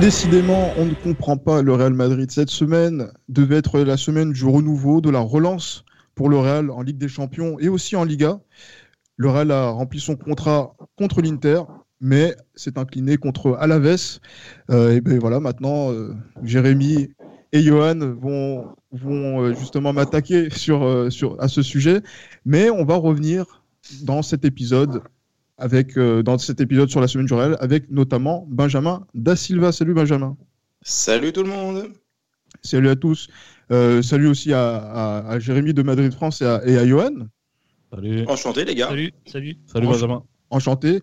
Décidément, on ne comprend pas le Real Madrid. Cette semaine devait être la semaine du renouveau, de la relance pour le Real en Ligue des Champions et aussi en Liga. Le Real a rempli son contrat contre l'Inter, mais s'est incliné contre Alaves. Euh, et ben voilà, maintenant, euh, Jérémy et Johan vont, euh, justement m'attaquer à ce sujet. Mais on va revenir dans cet épisode avec euh, dans cet épisode sur la semaine du Real avec notamment Benjamin Da Silva. Salut Benjamin. Salut tout le monde. Salut à tous. Euh, salut aussi à, à- à Jérémy de Madrid France et à, et à Johan. Salut. Enchanté les gars. Salut, salut. Salut Benjamin. Enchanté.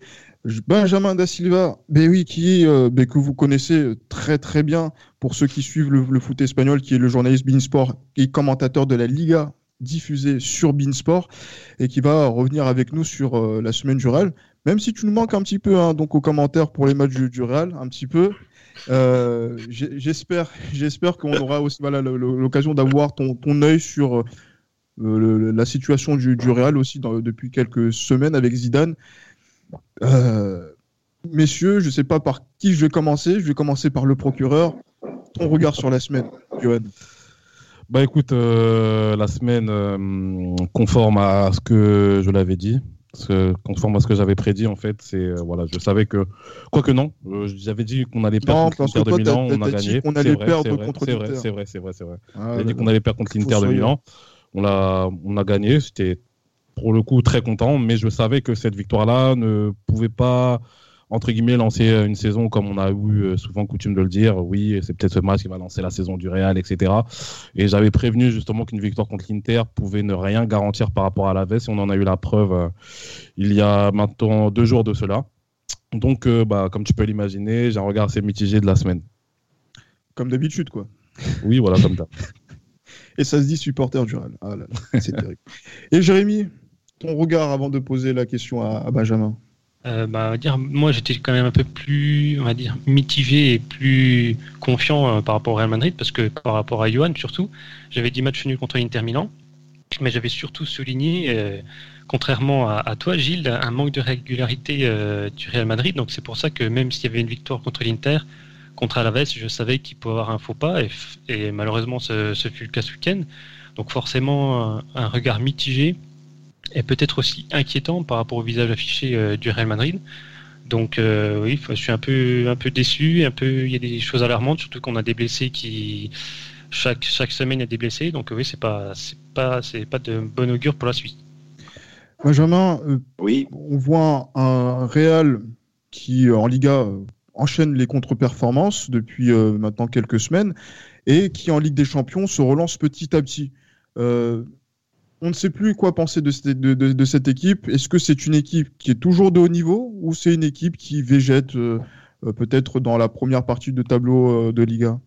Benjamin Da Silva, ben oui, qui, euh, ben que vous connaissez très très bien pour ceux qui suivent le, le foot espagnol, qui est le journaliste Beansport et commentateur de la Liga diffusée sur Beansport et qui va revenir avec nous sur euh, la semaine du Real. Même si tu nous manques un petit peu, hein, donc aux commentaires pour les matchs du, Real, un petit peu. Euh, j'espère, qu'on aura aussi voilà, l'occasion d'avoir ton, ton œil sur euh, la situation du, Real aussi depuis quelques semaines avec Zidane. Messieurs, je ne sais pas par qui je vais commencer. Je vais commencer par le procureur. Ton regard sur la semaine, Johan. Bah écoute, euh, la semaine euh, conforme à ce que je l'avais dit, ce- conforme à ce que j'avais prédit en fait, c'est euh, voilà, je savais que quoique non, j'avais dit qu'on allait perdre Non, contre l'Inter de Milan, on a gagné. C'est allait vrai, perdre vrai, contre l'Inter. c'est vrai, c'est vrai, c'est vrai. Ah, J'avais dit qu'on allait perdre contre l'Inter de. Milan. On l'a, on a gagné. J'étais pour le coup très content, mais je savais que cette victoire-là ne pouvait pas entre guillemets lancer une saison comme on a eu euh, souvent coutume de le dire. Oui, c'est peut-être ce match qui va lancer la saison du Real, etc. Et j'avais prévenu justement qu'une victoire contre l'Inter pouvait ne rien garantir par rapport à la veste. On en a eu la preuve euh, il y a maintenant deux jours de cela. Donc, euh, bah, comme tu peux l'imaginer, j'ai un regard assez mitigé de la semaine. Comme d'habitude, quoi. Oui, voilà, comme ça. Et ça se dit supporter du Real. Ah là là, c'est terrible. Et Jérémy, ton regard avant de poser la question à, à Benjamin? Euh, bah, dire, moi, j'étais quand même un peu plus, on va dire, mitigé et plus confiant euh, par rapport au Real Madrid, parce que par rapport à Johan, surtout, j'avais dit match nul contre l'Inter Milan, mais j'avais surtout souligné, euh, contrairement à, toi, Gilles, un manque de régularité du Real Madrid. Donc c'est pour ça que même s'il y avait une victoire contre l'Inter, contre Alaves, je savais qu'il pouvait avoir un faux pas, et, et malheureusement, ce, fut le cas ce week-end. Donc forcément, un regard mitigé et peut-être aussi inquiétant par rapport au visage affiché euh, du Real Madrid. Donc euh, oui, je suis un peu un peu déçu, un peu il y a des choses alarmantes, surtout qu'on a des blessés qui chaque chaque semaine il y a des blessés. Donc oui, c'est pas c'est pas c'est pas de bon augure pour la suite. Benjamin, euh, Oui, on voit un Real qui, en Liga, enchaîne les contre-performances depuis euh, maintenant quelques semaines et qui, en Ligue des Champions, se relance petit à petit. On ne sait plus quoi penser de cette, équipe. Est-ce que c'est une équipe qui est toujours de haut niveau ou c'est une équipe qui végète euh, euh, peut-être dans la première partie de tableau euh, de Liga?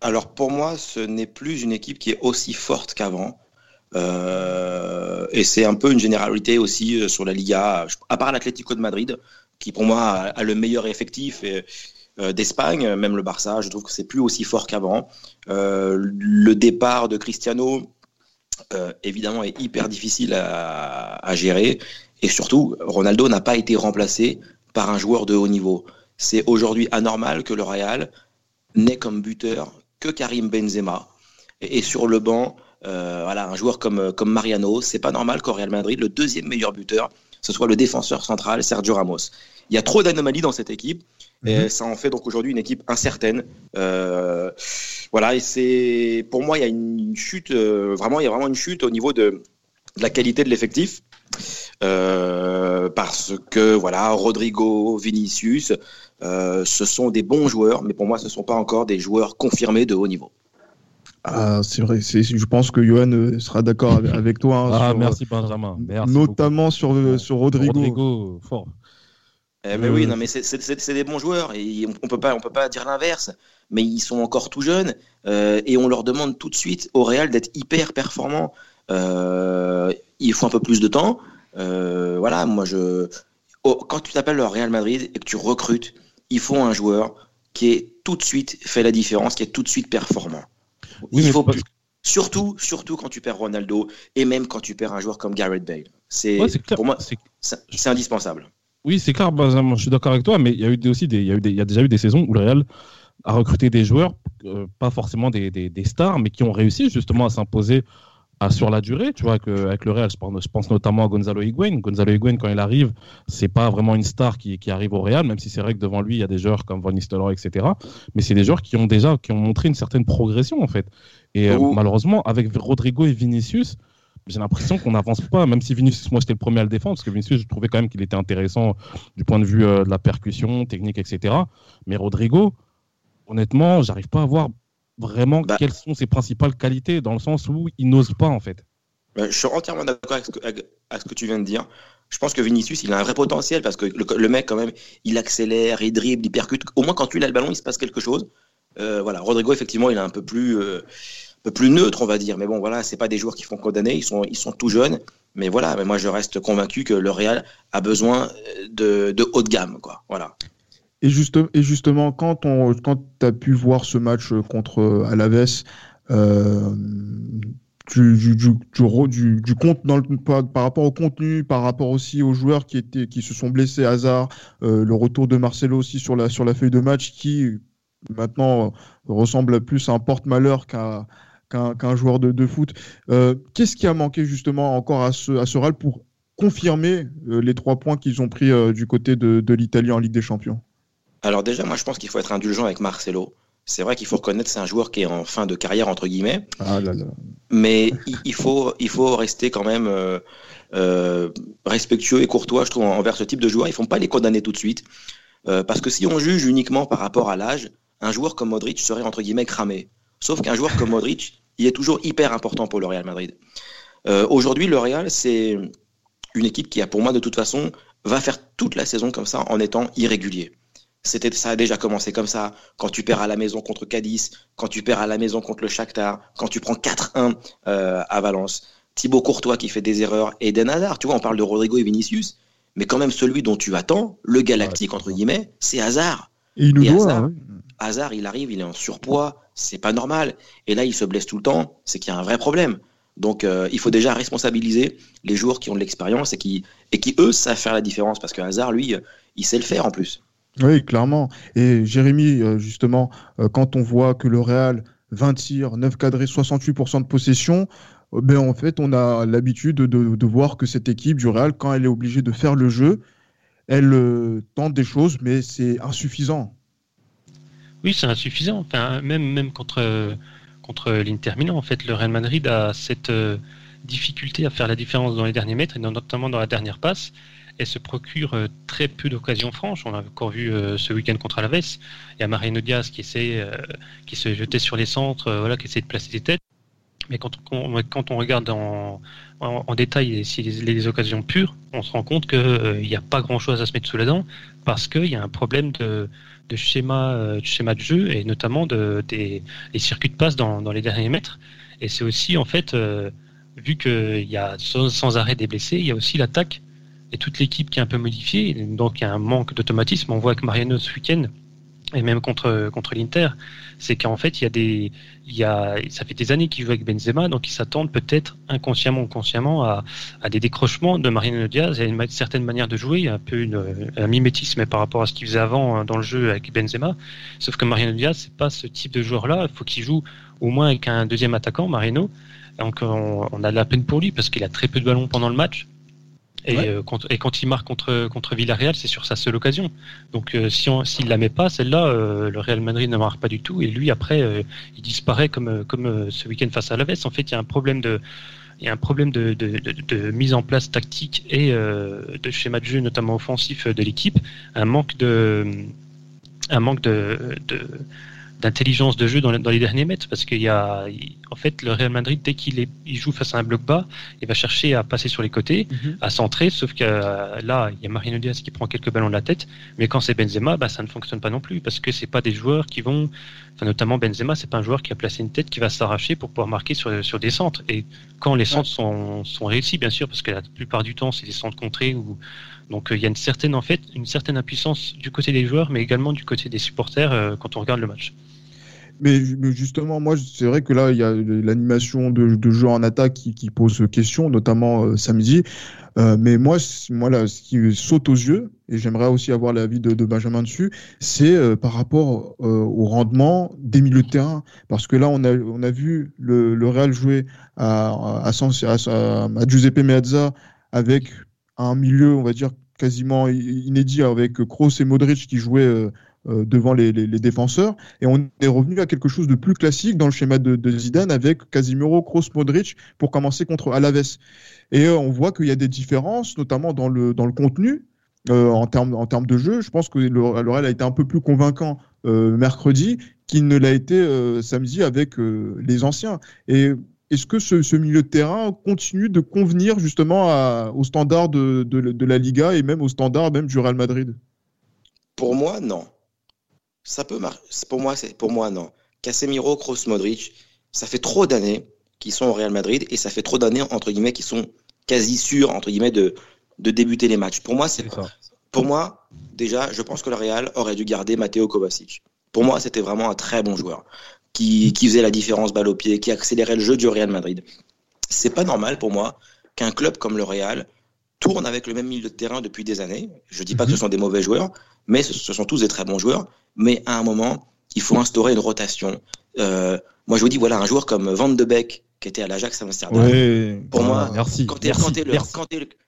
Alors pour moi, ce n'est plus une équipe qui est aussi forte qu'avant. Et c'est un peu une généralité aussi sur la Liga, à part l'Atlético de Madrid, qui pour moi a, le meilleur effectif d'Espagne, même le Barça, je trouve que c'est plus aussi fort qu'avant. Le départ de Cristiano, euh, évidemment, est hyper difficile à, gérer. Et surtout, Ronaldo n'a pas été remplacé par un joueur de haut niveau. C'est aujourd'hui anormal que le Real n'ait comme buteur que Karim Benzema. Et, et sur le banc, euh, voilà, un joueur comme, comme Mariano, c'est pas normal qu'au Real Madrid, le deuxième meilleur buteur, ce soit le défenseur central Sergio Ramos. Il y a trop d'anomalies dans cette équipe. Et ça en fait donc aujourd'hui une équipe incertaine. Euh, voilà, et c'est pour moi il y a une chute, euh, vraiment il y a vraiment une chute au niveau de, de la qualité de l'effectif. Euh, parce que voilà, Rodrigo, Vinicius, euh, ce sont des bons joueurs, mais pour moi ce ne sont pas encore des joueurs confirmés de haut niveau. Ah, c'est vrai, c'est- je pense que Johan sera d'accord avec, toi. hein, Ah, sur, merci Benjamin. Merci notamment sur, sur Rodrigo. Rodrigo, fort. Eh ben oui, non, mais c'est des bons joueurs et on peut pas, on peut pas dire l'inverse. Mais ils sont encore tout jeunes et on leur demande tout de suite au Real d'être hyper performants. il faut un peu plus de temps. voilà, moi je, quand tu t'appelles le Real Madrid et que tu recrutes, il faut un joueur qui est tout de suite fait la différence, qui est tout de suite performant. il faut Surtout, surtout quand tu perds Ronaldo et même quand tu perds un joueur comme Gareth Bale. C'est pour moi, c'est indispensable. Oui, c'est clair, Benjamin, je suis d'accord avec toi, mais il y a eu aussi des, il y a, eu il y a déjà eu des saisons où le Real a recruté des joueurs, euh, pas forcément des, des, stars, mais qui ont réussi justement à s'imposer sur la durée, tu vois, avec le Real, je pense, notamment à Gonzalo Higuain. Gonzalo Higuain, quand il arrive, c'est pas vraiment une star qui, arrive au Real, même si c'est vrai que devant lui, il y a des joueurs comme Van Nistelrooy, etc. Mais c'est des joueurs qui ont déjà, qui ont montré une certaine progression, en fait. Et euh, malheureusement, avec Rodrigo et Vinicius, j'ai l'impression qu'on n'avance pas, même si Vinicius, moi, j'étais le premier à le défendre, parce que Vinicius, je trouvais quand même qu'il était intéressant du point de vue euh, de la percussion, technique, etc. Mais Rodrigo, honnêtement, j'arrive pas à voir vraiment bah. quelles sont ses principales qualités, dans le sens où il n'ose pas en fait. Bah, je suis entièrement d'accord avec, ce que tu viens de dire. Je pense que Vinicius, il a un vrai potentiel parce que le, mec, quand même, il accélère, il dribble, il percute. Au moins, quand tu as le ballon, il se passe quelque chose. Euh, voilà, Rodrigo, effectivement, il est un peu plus, euh, peu plus neutre, on va dire. Mais bon, voilà, c'est pas des joueurs qui font condamner. Ils sont, ils sont tout jeunes. Mais voilà, mais moi, je reste convaincu que le Real a besoin de, de haut de gamme, quoi. Voilà. Et, et justement, quand, on, quand tu as pu voir ce match contre Alaves, euh, du, du, du, du, compte dans le, par, rapport au contenu, par rapport aussi aux joueurs qui, étaient, qui se sont blessés, hasard, euh, le retour de Marcelo aussi sur la, sur la feuille de match qui maintenant ressemble plus à un porte-malheur qu'à qu'un joueur de, de foot. Euh, qu'est-ce qui a manqué justement encore à ce, à ce RAL pour confirmer les trois points qu'ils ont pris du côté de, de l'Italie en Ligue des Champions? Alors déjà, moi je pense qu'il faut être indulgent avec Marcelo. C'est vrai qu'il faut reconnaître c'est un joueur qui est en fin de carrière entre guillemets. Ah Mais il, faut il faut rester quand même euh, euh, respectueux et courtois, je trouve, envers ce type de joueurs. Ils font pas les condamner tout de suite, euh, parce que si on juge uniquement par rapport à l'âge, un joueur comme Modric serait entre guillemets cramé. Sauf qu'un joueur comme Modric, il est toujours hyper important pour le Real Madrid. Aujourd'hui, le Real, c'est une équipe qui a pour moi de toute façon va faire toute la saison comme ça en étant irrégulier. C'était, ça a déjà commencé comme ça. Quand tu perds à la maison contre Cadiz, quand tu perds à la maison contre le Shakhtar, quand tu prends 4-1 euh, à Valence. Thibaut Courtois qui fait des erreurs et Eden Hazard. Tu vois, on parle de Rodrigo et Vinicius, mais quand même celui dont tu attends, le galactique entre guillemets, c'est Hazard. Et il nous doit, Hazard, il arrive, il est en surpoids, c'est pas normal. Et là, il se blesse tout le temps, c'est qu'il y a un vrai problème. Donc, euh, il faut déjà responsabiliser les joueurs qui ont de l'expérience et qui, et qui, eux, savent faire la différence. Parce que Hazard, lui, il sait le faire en plus. Oui, clairement. Et Jérémy, euh, justement, euh, quand on voit que le Real, 20 tirs, 9 cadrés, 68% de possession, euh, ben en fait, on a l'habitude de, voir que cette équipe du Real, quand elle est obligée de faire le jeu, elle tente des choses, mais c'est insuffisant. Oui, c'est insuffisant. Enfin, même, même contre, contre l'Inter Milan, en fait, le Real Madrid a cette difficulté à faire la différence dans les derniers mètres, et notamment dans la dernière passe elle se procure euh, très peu d'occasions franches. On a encore vu euh, ce week-end contre Alaves. Il y a Mariano Diaz qui essaie, euh, qui se jetait sur les centres, voilà, qui essaie de placer des têtes. Mais quand on, quand on regarde en, en, détail les, les, occasions pures, on se rend compte qu'il n'y a pas grand-chose à se mettre sous la dent parce qu'il y a un problème de, de schéma, de schéma de jeu et notamment de, des circuits de passe dans, les derniers mètres. Et c'est aussi, en fait, vu qu'il y a sans, sans, arrêt des blessés, il y a aussi l'attaque et toute l'équipe qui est un peu modifiée, donc il y a un manque d'automatisme. On voit que Mariano ce week-end, et même contre, contre l'Inter, c'est qu'en fait, il y a des, il y a, ça fait des années qu'il joue avec Benzema, donc ils s'attendent peut-être inconsciemment ou consciemment à, à, des décrochements de Mariano Diaz. Y a une certaine manière de jouer, un peu une, un mimétisme par rapport à ce qu'il faisait avant hein, dans le jeu avec Benzema. Sauf que Mariano Diaz, c'est pas ce type de joueur-là. Il faut qu'il joue au moins avec un deuxième attaquant, Mariano. Donc on, on a de la peine pour lui parce qu'il a très peu de ballons pendant le match. Et, euh, quand, et, quand, il marque contre, contre Villarreal, c'est sur sa seule occasion. Donc euh, si s'il ne la met pas, celle-là, euh, le Real Madrid ne marque pas du tout. Et lui, après, il disparaît comme, comme ce week-end face à Alaves. En fait, il y a un problème de, il y a un problème de, de, de, mise en place tactique et de schéma de jeu, notamment offensif de l'équipe. Un manque de, un manque de, d'intelligence de jeu dans, les derniers mètres parce qu'il y a en fait le Real Madrid dès qu'il il joue face à un bloc bas il va chercher à passer sur les côtés mhm. à centrer sauf que euh, là il y a Marino Diaz qui prend quelques ballons de la tête mais quand c'est Benzema bah, ça ne fonctionne pas non plus parce que c'est pas des joueurs qui vont enfin, notamment Benzema c'est pas un joueur qui a placé une tête qui va s'arracher pour pouvoir marquer sur, sur des centres et quand les centres sont, sont réussis bien sûr parce que la plupart du temps c'est des centres contrés ou donc euh, il y a une certaine en fait une certaine impuissance du côté des joueurs, mais également du côté des supporters euh, quand on regarde le match. Mais, justement, moi, c'est vrai que là, il y a l'animation de, de en attaque qui, pose question, notamment euh, samedi. mais moi, moi là, ce qui saute aux yeux, et j'aimerais aussi avoir l'avis de, Benjamin dessus, c'est par rapport au rendement des milieux de terrain. Parce que là, on a, vu le, Real jouer à Giuseppe Meazza avec un milieu, on va dire, quasiment inédit avec Kroos et Modric qui jouaient euh, euh, devant les, défenseurs. Et on est revenu à quelque chose de plus classique dans le schéma de, Zidane avec Casimiro, Kroos, Modric pour commencer contre Alaves. Et euh, on voit qu'il y a des différences, notamment dans le, dans le contenu. en termes en termes de jeu, je pense que le, Real a été un peu plus convaincant mercredi qu'il ne l'a été samedi avec les anciens. Et est-ce que ce, milieu de terrain continue de convenir justement aux standards de, la Liga et même aux standards même du Real Madrid? Pour moi, non. Ça peut Pour moi, c'est pour moi non. Casemiro, Kroos, Modric, ça fait trop d'années qu'ils sont au Real Madrid et ça fait trop d'années entre guillemets qu'ils sont quasi sûrs entre guillemets de, de débuter les matchs. Pour moi, c'est pour moi déjà, je pense que le Real aurait dû garder Matteo Kovacic. Pour moi, c'était vraiment un très bon joueur qui, qui faisait la différence balle au pied, qui accélérait le jeu du Real Madrid. C'est pas normal pour moi qu'un club comme le Real tourne avec le même milieu de terrain depuis des années. Je dis pas que ce mhm. sont des mauvais joueurs, mais ce, sont tous des très bons joueurs. Mais à un moment, il faut instaurer une rotation. Euh, moi, je vous dis, voilà, un joueur comme Van de Beek, qui était à l'Ajax Amsterdam. Oui. Pour moi, merci, quand,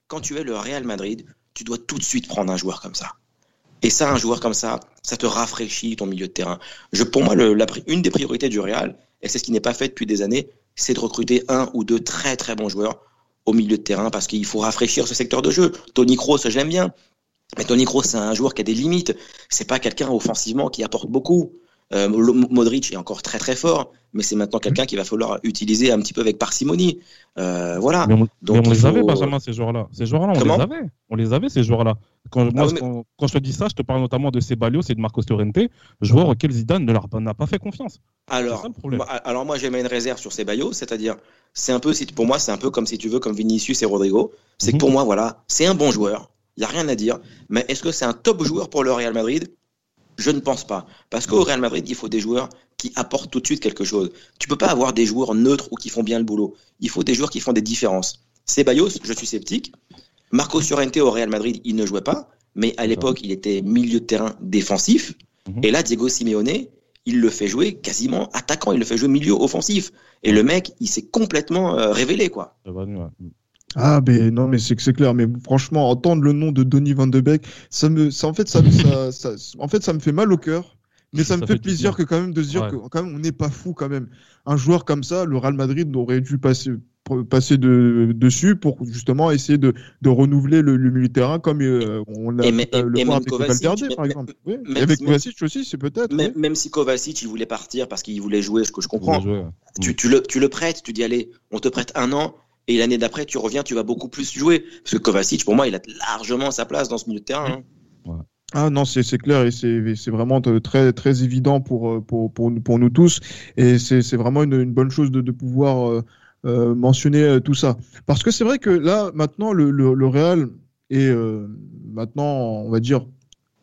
quand tu es le Real Madrid, tu dois tout de suite prendre un joueur comme ça. Et ça, un joueur comme ça, ça te rafraîchit ton milieu de terrain. Je, pour moi, le, la, une des priorités du Real, et c'est ce qui n'est pas fait depuis des années, c'est de recruter un ou deux très très bons joueurs au milieu de terrain parce qu'il faut rafraîchir ce secteur de jeu. Tony Kroos, j'aime bien. Mais Tony Kroos, c'est un joueur qui a des limites. C'est pas quelqu'un offensivement qui apporte beaucoup. Euh, Modric est encore très très fort, mais c'est maintenant quelqu'un qu'il va falloir utiliser un petit peu avec parcimonie. Euh, voilà. Mais on, Donc, les avait, Benjamin, ces joueurs-là. Ces joueurs-là, on les avait. On les avait, ces joueurs-là. Quand, ah quand, je te dis ça, je te parle notamment de Ceballos et de Marcos Llorente, joueurs auxquels Zidane n'a pas fait confiance. Alors, moi, alors moi, j'ai une réserve sur Ceballos, c'est-à-dire, c'est un peu, pour moi, c'est un peu comme si tu veux, comme Vinicius et Rodrigo. C'est que mhm. pour moi, voilà, c'est un bon joueur. Il n'y a rien à dire. Mais est-ce que c'est un top joueur pour le Real Madrid? Je ne pense pas. Parce qu'au Real Madrid, il faut des joueurs qui apportent tout de suite quelque chose. Tu peux pas avoir des joueurs neutres ou qui font bien le boulot. Il faut des joueurs qui font des différences. Ceballos, je suis sceptique. Marco Llorente au Real Madrid, il ne jouait pas, mais à l'époque, il était milieu de terrain défensif. Mhm. Et là, Diego Simeone, il le fait jouer quasiment attaquant, il le fait jouer milieu offensif. Et le mec, il s'est complètement euh, révélé, quoi. Ah, mais non, mais c'est que c'est clair. Mais franchement, entendre le nom de Donny Van de Beek, ça me, ça, en fait, ça, ça, en fait, ça me fait mal au cœur. Mais ça, me fait, plaisir que quand même de se dire que quand même on n'est pas fou quand même. Un joueur comme ça, le Real Madrid aurait dû passer passer de, dessus pour justement essayer de, de renouveler le, le milieu de terrain comme euh, on l'a le avec Valverde par exemple. Oui. avec Kovacic aussi, c'est peut-être. Même, même, si Kovacic il voulait partir parce qu'il voulait jouer, ce que je comprends. tu, tu, le, tu le prêtes, tu dis allez, on te prête un an, et l'année d'après, tu reviens, tu vas beaucoup plus jouer. Parce que Kovacic, pour moi, il a largement sa place dans ce milieu de terrain. Hein. Ah non, c'est clair et c'est vraiment très, très évident pour, pour, pour, pour nous tous. Et c'est vraiment une, bonne chose de, de pouvoir euh, euh mentionner euh, tout ça. Parce que c'est vrai que là, maintenant, le, le, Real est euh, maintenant, on va dire,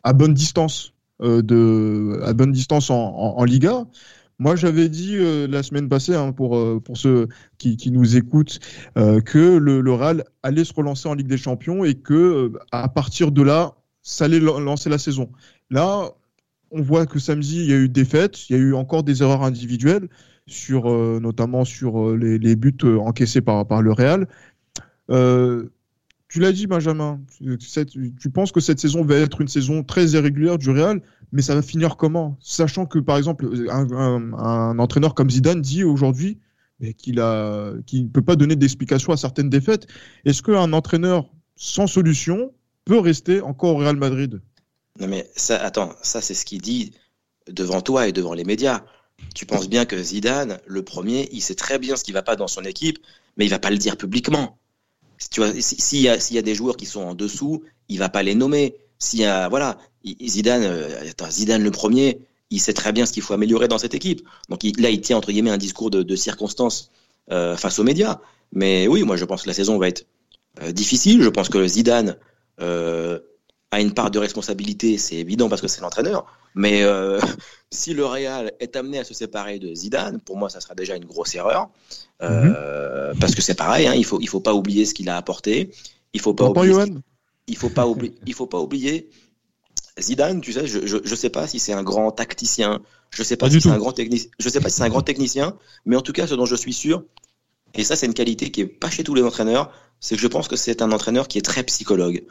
à bonne distance. de, à bonne distance en, en Liga, moi, j'avais dit euh, la semaine passée, hein, pour, euh, pour ceux qui, nous écoutent, euh, que le, le, Real allait se relancer en Ligue des Champions et que à partir de là, ça allait lancer la saison. Là, on voit que samedi, il y a eu des défaites, il y a eu encore des erreurs individuelles, sur, notamment sur les, les, buts encaissés par, par le Real. Tu l'as dit, Benjamin, tu penses que cette saison va être une saison très irrégulière du Real mais ça va finir comment? Sachant que, par exemple, un, entraîneur comme Zidane dit aujourd'hui qu'il ne peut pas donner d'explication à certaines défaites. Est-ce qu'un entraîneur sans solution peut rester encore au Real Madrid? Non, mais ça, attends, ça, c'est ce qu'il dit devant toi et devant les médias. Tu penses bien que Zidane, le premier, il sait très bien ce qui va pas dans son équipe, mais il va pas le dire publiquement. S'il y, a, y a des joueurs qui sont en dessous, il va pas les nommer. Voilà, Zidane, euh, Zidane le premier, il sait très bien ce qu'il faut améliorer dans cette équipe. Donc là, il tient entre guillemets un discours de, de circonstance euh, face aux médias. Mais oui, moi je pense que la saison va être euh, difficile. Je pense que Zidane a une part de responsabilité, c'est évident parce que c'est l'entraîneur. Mais euh, si le Real est amené à se séparer de Zidane, pour moi, ça sera déjà une grosse erreur. Euh, Parce que c'est pareil, hein, il faut il faut pas oublier ce qu'il a apporté. Il faut pas oublier. Johan Il faut pas oublier. Il faut pas oublier. Zidane, tu sais, je je sais pas si c'est un grand tacticien. Je sais pas, Pas si c'est un grand technicien. Je sais pas si c'est un grand technicien. Mais en tout cas, ce dont je suis sûr, et ça, c'est une qualité qui est pas chez tous les entraîneurs, c'est que je pense que c'est un entraîneur qui est très psychologue.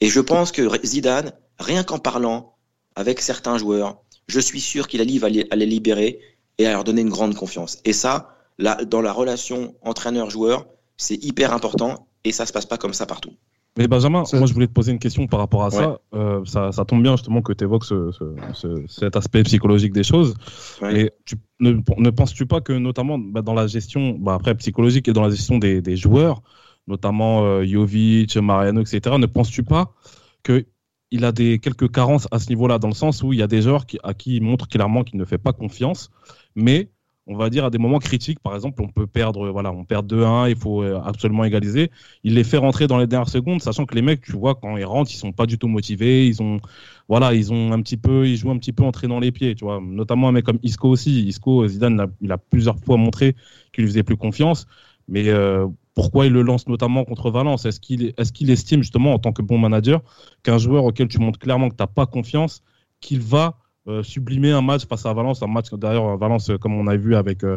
Et je pense que Zidane, rien qu'en parlant avec certains joueurs, je suis sûr qu'il arrive à les, à les libérer et à leur donner une grande confiance. Et ça, là, dans la relation entraîneur-joueur, c'est hyper important et ça se passe pas comme ça partout. Mais Benjamin, moi je voulais te poser une question par rapport à ça. Euh, ça. Ça tombe bien justement que tu évoques ce, ce- ce- cet aspect psychologique des choses. Ouais. Et tu, ne, ne penses-tu pas que notamment bah, dans la gestion, bah, après psychologique et dans la gestion des, des joueurs, notamment euh, Jovic, Mariano, etc., ne penses-tu pas que il a des quelques carences à ce niveau-là, dans le sens où il y a des joueurs à qui il montre clairement qu'il ne fait pas confiance, mais on va dire à des moments critiques, par exemple, on peut perdre, voilà, on perd 2-1, il faut euh, absolument égaliser. Il les fait rentrer dans les dernières secondes, sachant que les mecs, tu vois, quand ils rentrent, ils sont pas du tout motivés, ils ont, voilà, ils ont un petit peu, ils jouent un petit peu entrés dans les pieds, tu vois. Notamment un mec comme Isco aussi. Isco, Zidane, il a, il a plusieurs fois montré qu'il lui faisait plus confiance, mais euh, pourquoi il le lance notamment contre Valence? Est-ce qu'il est, qu'il estime justement en tant que bon manager qu'un joueur auquel tu montres clairement que tu n'as pas confiance, qu'il va euh, sublimer un match face à Valence, un match d'ailleurs Valence euh, comme on a vu avec euh,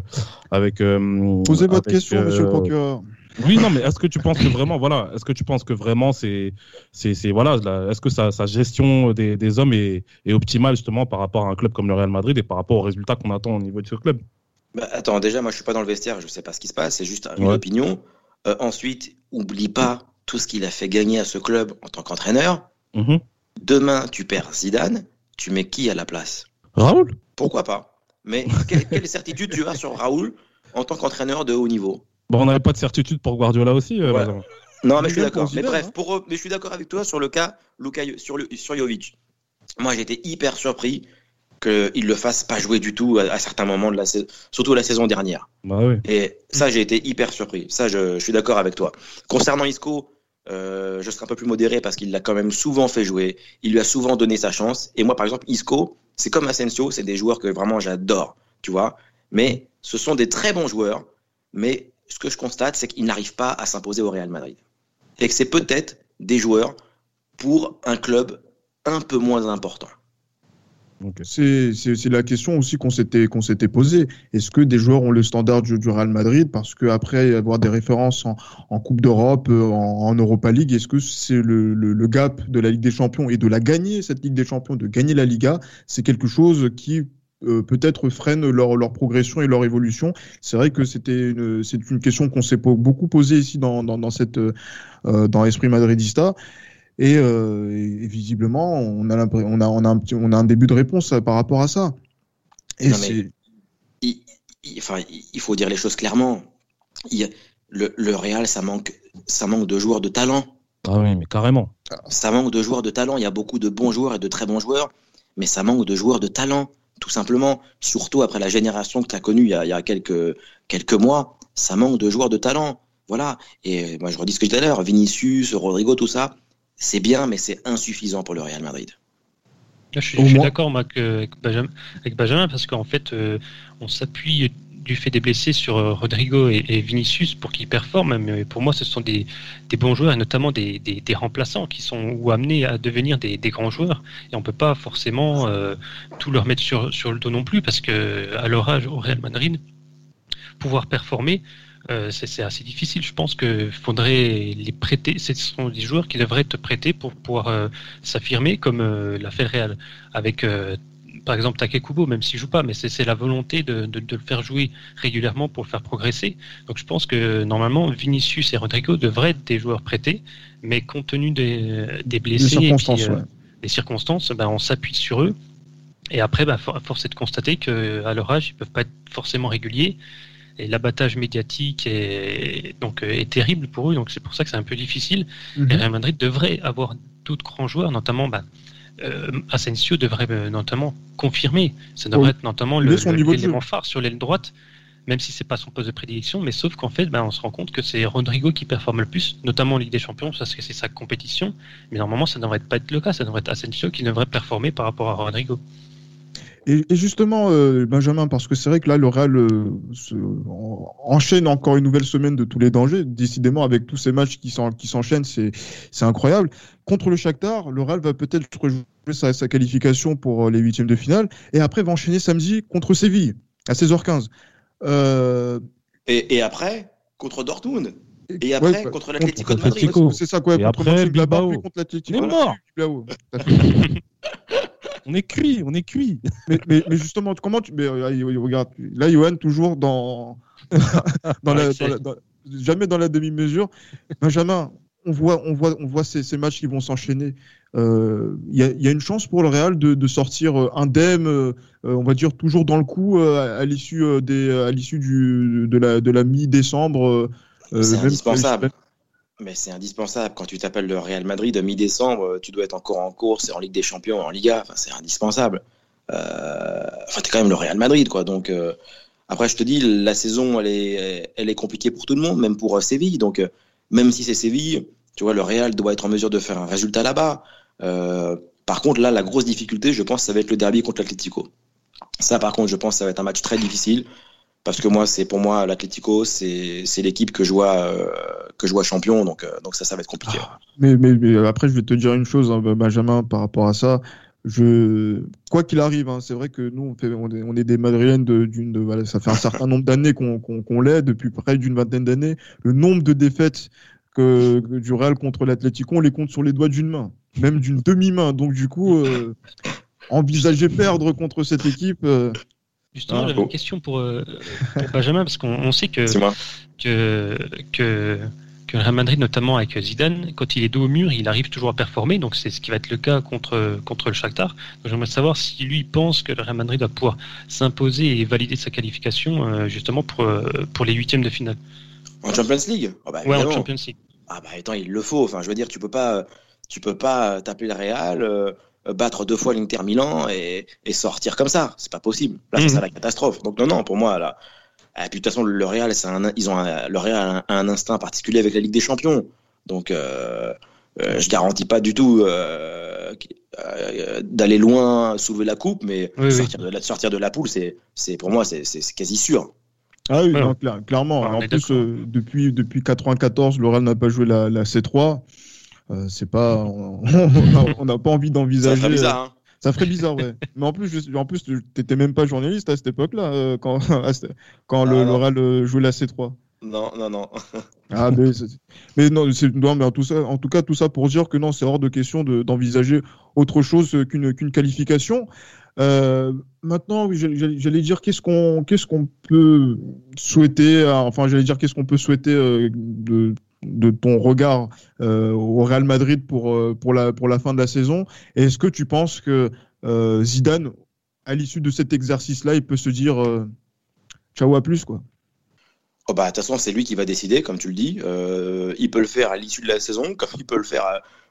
avec. euh, Posez votre avec, question, euh, monsieur le procureur. Oui, non, mais est-ce que tu penses que vraiment, voilà, est-ce que tu penses que vraiment c'est, c'est, c'est voilà, est-ce que sa, sa gestion des, des hommes est, est optimale justement par rapport à un club comme le Real Madrid et par rapport aux résultats qu'on attend au niveau de ce club? Bah, attends, déjà, moi, je suis pas dans le vestiaire, je sais pas ce qui se passe, c'est juste une Ouais. opinion. Euh, ensuite, oublie pas tout ce qu'il a fait gagner à ce club en tant qu'entraîneur. Mhm. Demain, tu perds Zidane, tu mets qui à la place? Raoul Pourquoi pas Mais quelle, quelle certitude tu as sur Raoul en tant qu'entraîneur de haut niveau? Bon, on n'avait pas de certitude pour Guardiola aussi. euh. Non, mais je suis d'accord. Mais bref, hein. pour, mais je suis d'accord avec toi sur le cas Luka, sur, le, sur Jovic. Moi, j'étais hyper surpris qu'il le fasse pas jouer du tout à, à certains moments de la saison, surtout la saison dernière. Bah oui. Et ça, j'ai été hyper surpris. Ça, je, je suis d'accord avec toi. Concernant Isco, euh, je serai un peu plus modéré parce qu'il l'a quand même souvent fait jouer. Il lui a souvent donné sa chance. Et moi, par exemple, Isco, c'est comme Asensio, c'est des joueurs que vraiment j'adore, tu vois. Mais ce sont des très bons joueurs. Mais ce que je constate, c'est qu'ils n'arrivent pas à s'imposer au Real Madrid. Et que c'est peut-être des joueurs pour un club un peu moins important. C'est la question aussi qu'on s'était posée. Est-ce que des joueurs ont le standard du, Real Madrid? Parce qu'après avoir des références en, Coupe d'Europe, euh, en, Europa League, est-ce que c'est le, gap de la Ligue des Champions et de la gagner, cette Ligue des Champions, de gagner la Liga C'est quelque chose qui euh, peut-être freine leur, progression et leur évolution? C'est vrai que c'était une, c'est une question qu'on s'est beaucoup posée ici dans, dans, dans, euh, dans Esprit Madridista. Et, euh, et visiblement, on a, l'impré- on, a, on, a un petit, on a un début de réponse euh, par rapport à ça. Et Non, mais- c'est il, il- enfin, il faut dire les choses clairement. Il- le, le Real, ça manque, ça manque de joueurs de talent. Ah oui, mais carrément. Ça manque de joueurs de talent. Il y a beaucoup de bons joueurs et de très bons joueurs, mais ça manque de joueurs de talent, tout simplement. Surtout après la génération que tu as connue il y a, il y a quelques, quelques mois, ça manque de joueurs de talent. Voilà. Et moi, je redis ce que je disais tout à l'heure Vinicius, Rodrigo, tout ça, c'est bien, mais c'est insuffisant pour le Real Madrid. Là, je suis, d'accord avec, Benjamin, avec Benjamin parce qu'en fait, euh, on s'appuie du fait des blessés sur euh, Rodrigo et, et Vinicius pour qu'ils performent. Mais pour moi, ce sont des, des bons joueurs et notamment des, des, des remplaçants qui sont ou amenés à devenir des, des grands joueurs. Et on peut pas forcément euh, tout leur mettre sur, sur le dos non plus parce que à leur âge au Real Madrid, pouvoir performer. Euh, c'est assez difficile. Je pense qu'il faudrait les prêter. Ce sont des joueurs qui devraient te prêter pour pouvoir euh, s'affirmer, comme euh, l'a fait le Real avec, euh, par exemple, Takekubo, même s'il joue pas, mais c'est la volonté de, de- de le faire jouer régulièrement pour le faire progresser. Donc je pense que normalement, Vinicius et Rodrigo devraient être des joueurs prêtés, mais compte tenu des, des des blessés et puis, circonstances. ouais. les circonstances, ben, on s'appuie sur eux. Et après, bah, force est de constater qu'à leur âge, ils peuvent pas être forcément réguliers. Et l'abattage médiatique est, donc, est terrible pour eux. Donc c'est pour ça que c'est un peu difficile. Mhm. Et Real Madrid devrait avoir d'autres grands joueurs, notamment bah, euh, Asensio devrait euh, notamment confirmer. Ça devrait Oui. être notamment l'élément phare sur l'aile droite, même si c'est pas son poste de prédilection. Mais sauf qu'en fait, bah, on se rend compte que c'est Rodrigo qui performe le plus, notamment en Ligue des Champions, parce que c'est sa compétition. Mais normalement, ça ne devrait pas être le cas. Ça devrait être Asensio qui devrait performer par rapport à Rodrigo. Et, et justement, euh, Benjamin, parce que c'est vrai que là, le Real euh, se- en- enchaîne encore une nouvelle semaine de tous les dangers. Décidément, avec tous ces matchs qui s'en- qui s'enchaînent, c'est c'est incroyable. Contre le Shakhtar, le Real va peut-être rejouer sa, sa qualification pour euh, les huitièmes de finale, et après va enchaîner samedi contre Séville à 16h15. Euh, Et, et après, contre Dortmund. Et après, bah, contre l'Atlético de contre Madrid. C'est ça quoi. Et contre après, Bilbao. puis contre l'Atlético. Mort. On est cuit, on est cuit. mais, mais, mais justement, comment tu. Mais, euh, regarde, là, Johan, toujours dans. dans la, Ouais, dans la- dans- jamais dans la demi-mesure. Benjamin, on voit, on voit, on voit ces, ces matchs qui vont s'enchaîner. Euh, Il y, a, il y a une chance pour le Real de, de sortir euh, indemne, euh, on va dire toujours dans le coup euh, à l'issue euh, des, à l'issue du de la de la mi-décembre. euh, C'est indispensable. Mais c'est indispensable. Quand tu t'appelles le Real Madrid mi-décembre, tu dois être encore en course et en Ligue des Champions, en Liga. Enfin, c'est indispensable. Euh... Enfin, t'es quand même le Real Madrid, quoi. Donc, euh, après, je te dis, la saison, elle est, elle est compliquée pour tout le monde, même pour euh, Séville. Donc, euh, même si c'est Séville, tu vois, le Real doit être en mesure de faire un résultat là-bas. Euh, par contre, là, la grosse difficulté, je pense, ça va être le derby contre l'Atlético. Ça, par contre, je pense, ça va être un match très difficile. Parce que moi, c'est pour moi l'Atlético, c'est c'est l'équipe que je vois euh, que je vois champion, donc euh, donc ça, ça va être compliqué. Mais, mais, mais après, je vais te dire une chose, hein, Benjamin, par rapport à ça. Je, quoi qu'il arrive, hein, c'est vrai que nous, on, fait, on, est, on est des Madrilènes de- d'une, de- voilà, ça fait un certain nombre d'années qu'on qu'on qu'on l'est, depuis près d'une vingtaine d'années. Le nombre de défaites que, que du Real contre l'Atlético, on les compte sur les doigts d'une main, même d'une demi-main. Donc, du coup, euh, envisager perdre contre cette équipe. euh, Justement, Ah, j'avais une question pour, euh, pour Benjamin, parce qu'on on sait que, que, que, Real Madrid, notamment avec Zidane, quand il est dos au mur, il arrive toujours à performer. Donc c'est ce qui va être le cas contre, contre le Shakhtar. Donc j'aimerais savoir si lui pense que le Real Madrid va pouvoir s'imposer et valider sa qualification euh, justement pour, euh, pour les huitièmes de finale. En Champions League? Oh bah, Ouais, en. Champions League. Ah bah attends, il le faut. Enfin, je veux dire, tu peux pas, tu peux pas taper le Real, euh, battre deux fois l'Inter Milan et, et sortir comme ça. C'est pas possible. Là, c'est ça la catastrophe. Donc non, non, pour moi là. Et puis de toute façon, le Real, c'est un, ils ont un, le Real a un, instinct particulier avec la Ligue des Champions. Donc euh, euh, je garantis pas du tout euh, euh, d'aller loin, soulever la coupe, mais Oui, oui. sortir, De la, sortir de la poule, c'est, c'est pour moi, c'est, c'est, c'est quasi sûr. Ah oui, non, clairement. En plus, euh, depuis, depuis 94, le Real n'a pas joué la, la C3. Euh, c'est pas, on n'a pas envie Ça d'envisager. ferait bizarre, hein. Ça ferait bizarre, ouais. Mais en plus, je- en plus, t'étais même pas journaliste à cette époque-là, euh, quand, quand le, Ah, euh, jouait la C3. Non, non, non. Ah, mais, mais non, c'est- non, mais en tout, ça, en tout cas, tout ça pour dire que non, c'est hors de question de- d'envisager autre chose qu'une qu'une qualification. Euh, maintenant, oui, j'allais- dire qu'est-ce qu'on qu'est-ce qu'on peut souhaiter, euh, enfin, j'allais dire qu'est-ce qu'on peut souhaiter euh, de, de ton regard euh, au Real Madrid pour, euh, pour, la, pour la fin de la saison. Est-ce que tu penses que euh, Zidane, à l'issue de cet exercice-là, il peut se dire ciao à plus, quoi? Oh bah, de toute façon, c'est lui qui va décider, comme tu le dis. Il peut le faire à l'issue de la saison, comme il peut le faire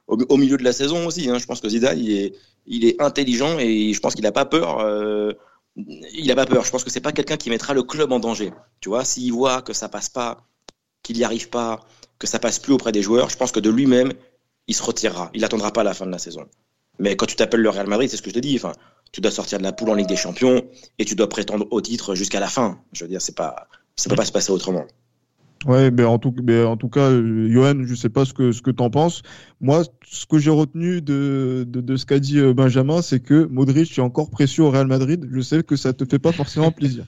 au, milieu de la saison aussi. hein. Je pense que Zidane, il est, il est intelligent et je pense qu'il n'a pas peur. il n'a pas peur. Je pense que c'est pas quelqu'un qui mettra le club en danger. Tu vois, s'il voit que ça passe pas, qu'il n'y arrive pas, que ça passe plus auprès des joueurs, je pense que de lui-même, il se retirera. Il attendra pas la fin de la saison. Mais quand tu t'appelles le Real Madrid, c'est ce que je te dis. Enfin, tu dois sortir de la poule en Ligue des Champions et tu dois prétendre au titre jusqu'à la fin. Je veux dire, c'est pas, ça peut pas se passer autrement. Ouais, mais en tout, mais en tout cas, euh, Johan, je sais pas ce que, ce que tu en penses. Moi, ce que j'ai retenu de, de, de ce qu'a dit euh, Benjamin, c'est que Modric est encore précieux au Real Madrid. Je sais que ça te fait pas forcément plaisir.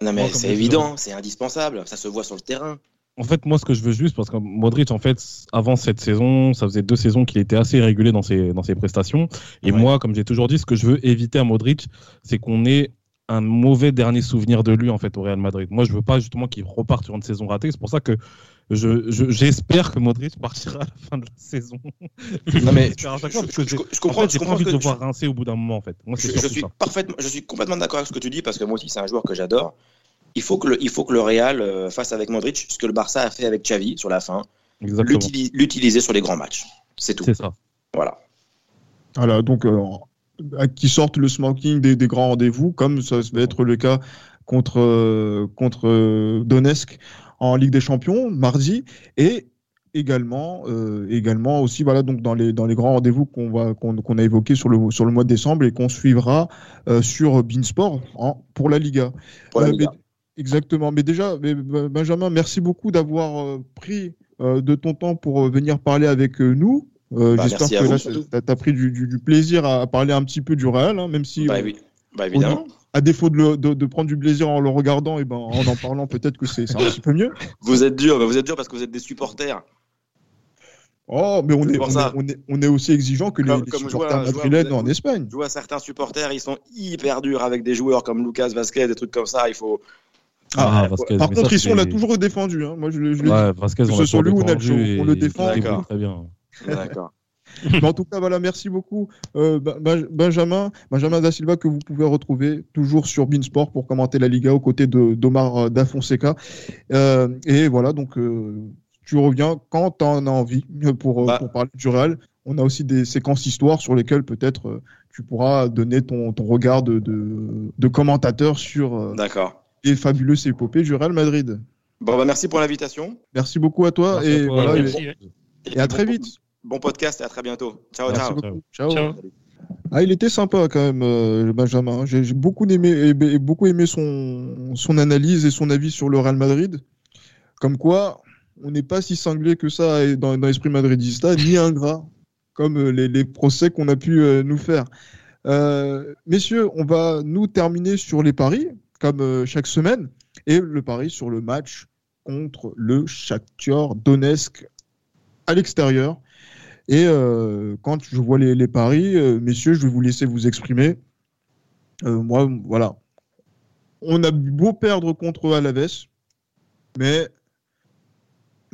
Non, mais c'est évident, c'est indispensable, ça se voit sur le terrain. En fait, moi, ce que je veux juste, parce que Modric, en fait, avant cette saison, ça faisait deux saisons qu'il était assez irrégulier dans ses, dans ses prestations. Et Ouais. moi, comme j'ai toujours dit, ce que je veux éviter à Modric, c'est qu'on ait un mauvais dernier souvenir de lui en fait au Real Madrid. Moi, je veux pas justement qu'il reparte sur une saison ratée. C'est pour ça que je, j'espère que Modric partira à la fin de la saison. Non mais je, je, je, je, je comprends. En fait, j'ai je pas comprends envie ce de que le voir rincer au bout d'un moment en fait. Moi, je, je suis parfaitement, je suis complètement d'accord avec ce que tu dis parce que moi aussi c'est un joueur que j'adore. Il faut que le, il faut que le Real euh, fasse avec Modric ce que le Barça a fait avec Xavi sur la fin, l'utiliser sur les grands matchs. C'est tout. C'est ça. Voilà. Voilà, donc euh, à- qui sortent le smoking des, des grands rendez-vous, comme ça va être le cas contre, euh, contre euh, Donetsk en Ligue des Champions mardi, et également, euh, également aussi voilà donc dans les dans les grands rendez-vous qu'on va qu'on qu'on a évoqués sur le sur le mois de décembre et qu'on suivra euh, sur Beansport hein, pour la Liga. Pour la Euh, Liga. mais- exactement. Mais déjà, euh, Benjamin, merci beaucoup d'avoir euh, pris euh, de ton temps pour euh, venir parler avec nous. Euh, Bah, J'espère que tu as, pris du, du- du plaisir à, à parler un petit peu du Real, hein, même si, Bah, oui. bah évidemment. à défaut de, le- de- de prendre du plaisir en le regardant, et ben, en en parlant, peut-être que c'est un petit peu mieux. Vous êtes dur, bah, vous êtes dur parce que vous êtes des supporters. Oh, mais on est, on, est, on, est, on est aussi exigeant que les, Comme- les comme supporters madrilènes en Espagne. Je vois certains supporters, ils sont hyper durs avec des joueurs comme Lucas Vasquez, des trucs comme ça. Il faut. Ah, Vasquez, Par mais contre, ça, ici, on l'a toujours défendu. Hein. Moi, je, l'ai- je. Ouais, Vasquez, Que on ce soit lui ou Nacho, et on le défend. D'accord. Très bien. D'accord. Mais en tout cas, voilà, merci beaucoup, euh, Ben- Ben- Benjamin, Benjamin Da Silva, que vous pouvez retrouver toujours sur Beansport pour commenter la Liga aux côtés de d'Omar euh, Da Fonseca. Euh, et voilà, donc euh, tu reviens quand tu en as envie euh, pour, euh, Bah. pour parler du Real. On a aussi des séquences histoires sur lesquelles peut-être tu pourras donner ton, ton regard de, de, de commentateur sur D'accord. Les fabuleuses épopées du Real Madrid. Bon, bah, merci pour l'invitation. Merci beaucoup à toi Merci à et, toi, voilà, et- à très Bon- vite. Bon podcast et à très bientôt. Ciao, Merci ciao. beaucoup. Ciao. Ciao. Ah, il était sympa quand même, euh, Benjamin. J'ai j'ai beaucoup aimé, aimé- beaucoup aimé son, son analyse et son avis sur le Real Madrid. Comme quoi, on n'est pas si cinglé que ça dans, dans l'esprit madridista, ni ingrat, comme euh, les, les procès qu'on a pu euh, nous faire. Euh, messieurs, on va nous terminer sur les paris, comme euh, chaque semaine, et le pari sur le match contre le Shakhtar Donetsk à l'extérieur. Et euh, quand je vois les, paris, euh, messieurs, je vais vous laisser vous exprimer. Moi, voilà. On a beau perdre contre Alaves, mais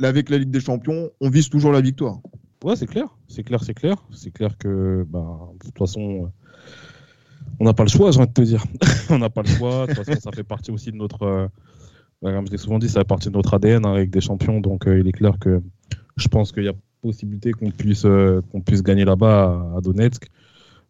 avec la Ligue des Champions, on vise toujours la victoire. Ouais, c'est clair, c'est clair, c'est clair. C'est clair que, bah, de toute façon, on n'a pas le choix, j'ai envie de te dire. on n'a pas le choix. De toute ça fait partie aussi de notre. euh, bah, comme je l'ai souvent dit, ça fait partie de notre ADN hein, avec des champions. Donc, euh, il est clair que je pense qu'il y a possibilité qu'on puisse, euh, puisse gagner là-bas à, Donetsk.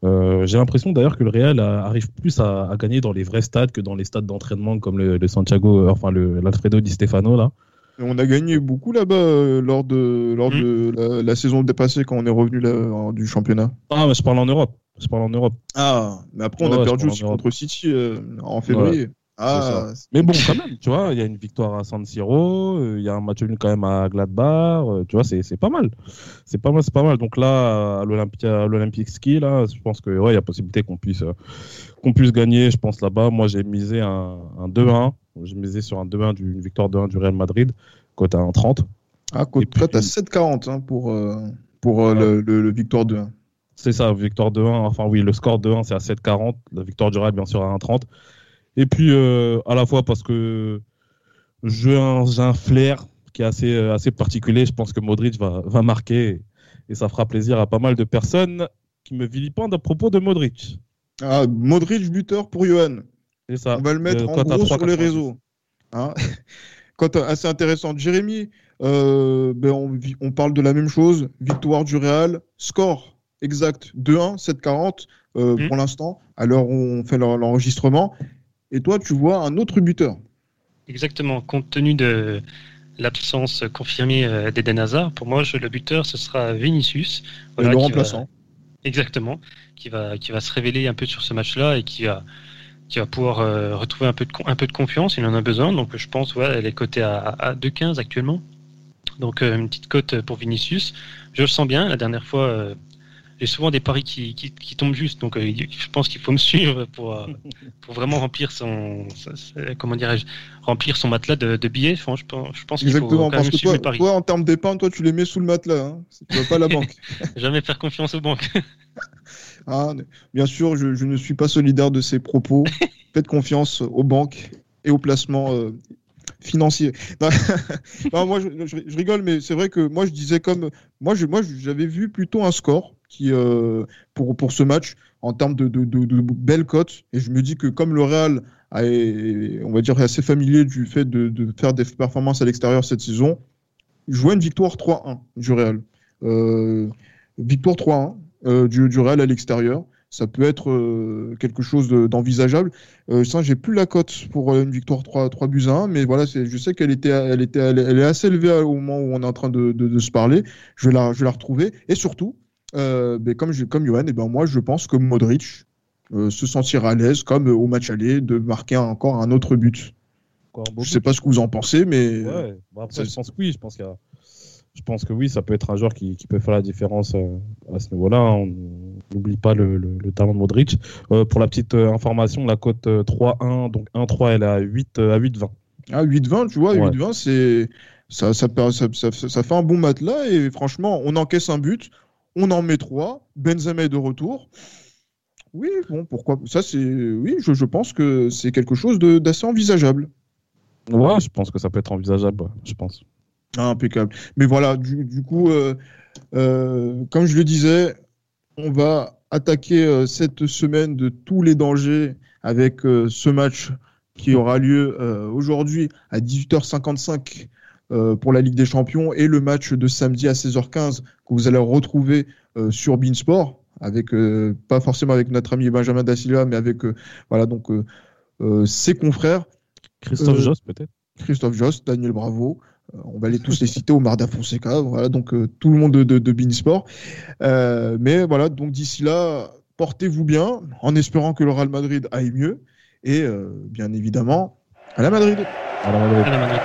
J'ai l'impression d'ailleurs que le Real arrive plus à, gagner dans les vrais stades que dans les stades d'entraînement comme le, le Santiago, enfin l'Alfredo Di Stefano là. Et on a gagné beaucoup là-bas euh, lors de, lors Mm. de la, la saison dépassée quand on est revenu là, du championnat. Ah, mais je parle en Europe. Je parle en Europe. Ah, mais après, on Ouais, a perdu aussi contre City euh, en février. Ah, Mais bon, quand même, tu vois, il y a une victoire à San Siro, euh, il y a un match nul quand même à Gladbach, tu vois, c'est pas mal. C'est pas mal, c'est pas mal. Donc là, à l'Olympi- à l'Olympic Ski, là, je pense que ouais, il y a possibilité qu'on puisse qu'on puisse gagner, je pense là-bas. Moi, j'ai misé un, un 2-1, j'ai misé sur un 2-1 du- une victoire 2-1 du Real Madrid, cote à 1,30. ah côte Et puis- cote à 7,40 hein, pour, euh, pour euh, le, le- le victoire 2-1. C'est ça, victoire 2-1. Enfin, oui, le score 2-1, c'est à 7,40. La victoire du Real, bien sûr, à 1,30. Et puis, euh, à la fois parce que j'ai un, un flair qui est assez, assez particulier. Je pense que Modric va, va marquer et ça fera plaisir à pas mal de personnes qui me vilipendent à propos de Modric. Ah, Modric buteur pour Johan. C'est ça. On va le mettre Euh, en gros sur les 3,90. réseaux. Hein Cote assez intéressante. Jérémy, euh, ben on, parle de la même chose. Victoire du Real. Score exact 2-1, 7-40 euh, Mm. pour l'instant, à l'heure où on fait l'en- l'enregistrement. Et toi, tu vois un autre buteur. Exactement. Compte tenu de l'absence confirmée euh, d'Eden Hazard, pour moi, je- le buteur, ce sera Vinicius. Le va- remplaçant. Exactement. Qui va, qui va se révéler un peu sur ce match-là et qui va, qui va pouvoir euh, retrouver un peu, de, un peu de confiance. Il en a besoin. Donc, je pense, ouais, elle est cotée à, à 2,15 actuellement. Donc, euh, une petite cote pour Vinicius. Je le sens bien. La dernière fois, euh, j'ai souvent des paris qui, qui, qui tombent juste, donc je pense qu'il faut me suivre pour, pour vraiment remplir son, comment dirais-je, remplir son matelas de, de billets. Enfin, je, pense, je pense qu'il faut Exactement, quand parce même que suivre toi, mes paris. toi, en termes d'épargne, toi, tu les mets sous le matelas. Hein. Tu vas pas à la banque. Jamais faire confiance aux banques. Ah, bien sûr, je, je ne suis pas solidaire de ces propos. Faites confiance aux banques et aux placements euh, financiers. Non, non, moi, je, je- je rigole, mais c'est vrai que moi, je disais comme. Moi, je- moi, j'avais vu plutôt un score qui, euh, pour, pour ce match en termes de, de, de, de belles cotes. Et je me dis que comme le Real est, on va dire, assez familier du fait de, de faire des performances à l'extérieur cette saison, je vois une victoire 3-1 du Real. Euh, victoire 3-1 euh, du, du Real à l'extérieur. Ça peut être euh, quelque chose de- d'envisageable. Euh, ça, j'ai plus la cote pour euh, une victoire 3, 3 buts à 1, mais voilà, je sais qu'elle était, elle était, elle, elle est assez élevée au moment où on est en train de, de- de se parler. Je vais la, je vais la retrouver. Et surtout, euh, ben, comme, comme Johan, et ben moi, je pense que Modric euh, se sentira à l'aise, comme euh, au match aller, de marquer encore un autre but. Encore un beau Je sais but. pas ce que vous en pensez, mais Ouais, bon, après, ça, je pense oui. Je pense, qu'il y a- je pense que oui, ça peut être un joueur qui, qui peut faire la différence euh, à ce niveau-là. hein. On n'oublie pas le, le- le talent de Modric. Euh, pour la petite euh, information, la cote euh, 3-1, donc 1-3, elle est à 8, euh, à 8-20. Ah, 8-20, tu vois, Ouais. 8-20, c'est. Ça, ça, per- ça, ça- ça fait un bon matelas et franchement, on encaisse un but, on en met trois, Benzema est de retour. Oui, bon, pourquoi Ça, c'est. Oui, je, je pense que c'est quelque chose d'assez envisageable. Ouais, je pense que ça peut être envisageable, je pense. Ah, impeccable. Mais voilà, du, du coup, euh, euh, comme je le disais, on va attaquer euh, cette semaine de tous les dangers avec ce match qui aura lieu aujourd'hui à 18h55 euh, pour la Ligue des Champions et le match de samedi à 16h15 que vous allez retrouver sur Beansport avec pas forcément avec notre ami Benjamin Da Silva mais avec voilà donc ses confrères Christophe Jost, peut-être Christophe Jost, Daniel Bravo. Euh, on va les tous les citer, Omar Da Fonseca, voilà, donc euh, tout le monde de, de, de Beansport. Euh, mais voilà, donc d'ici là, portez-vous bien, en espérant que le Real Madrid aille mieux. Et euh, bien évidemment, à la Madrid. À la Madrid. À la Madrid.